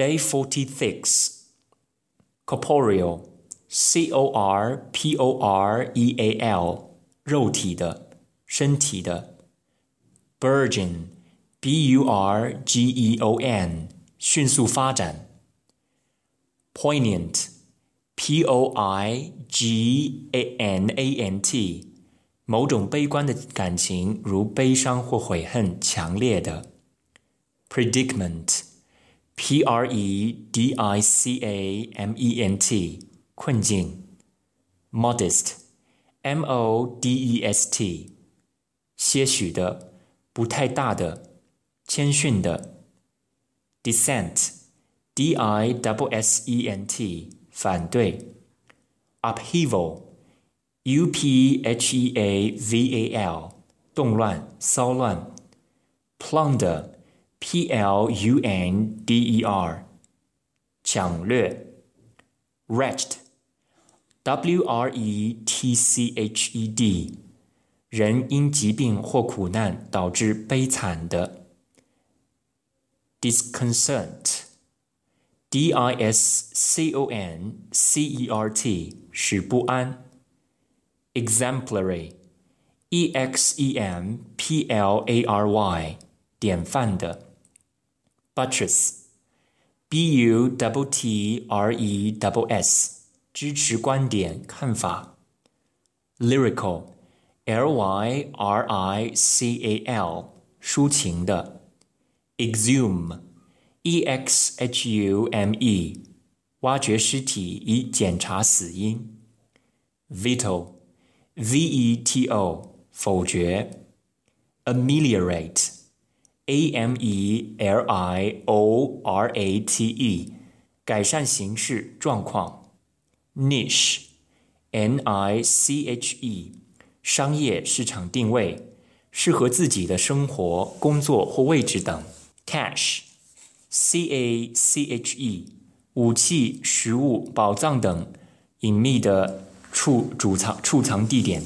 Day forty six. Corporeal, C O R P O R E A L，肉体的，身体的。Burgeon, B U R G E O N，迅速发展。Poignant, P O I G A N A N T，某种悲观的感情，如悲伤或悔恨，强烈的。Predicament。 P R E D I C A M E N T，困境。Modest，M O D E S T，些许的，不太大的，谦逊的。Dissent，D I W S E N T，反对。Upheaval，U P H E A V A L，动乱、骚乱。Plunder。 P L U N D E R，抢掠；wretched，W R E T C H E D，人因疾病或苦难导致悲惨的；disconcert，D I S C O N C E R T，使不安；exemplary，E X E M P L A R Y，典范的。 buttress, b u t t r e s s，支持观点看法。lyrical, l y r i c a l，抒情的。exhume, e x h u m e，挖掘尸体以检查死因。veto, v e t o，否决。ameliorate。 A M E L I O R A T E，改善形势状况。Niche，N I C H E，商业市场定位，适合自己的生活、工作或位置等。Cache，C A C H E，武器、食物、宝藏等隐秘的储储藏储藏地点。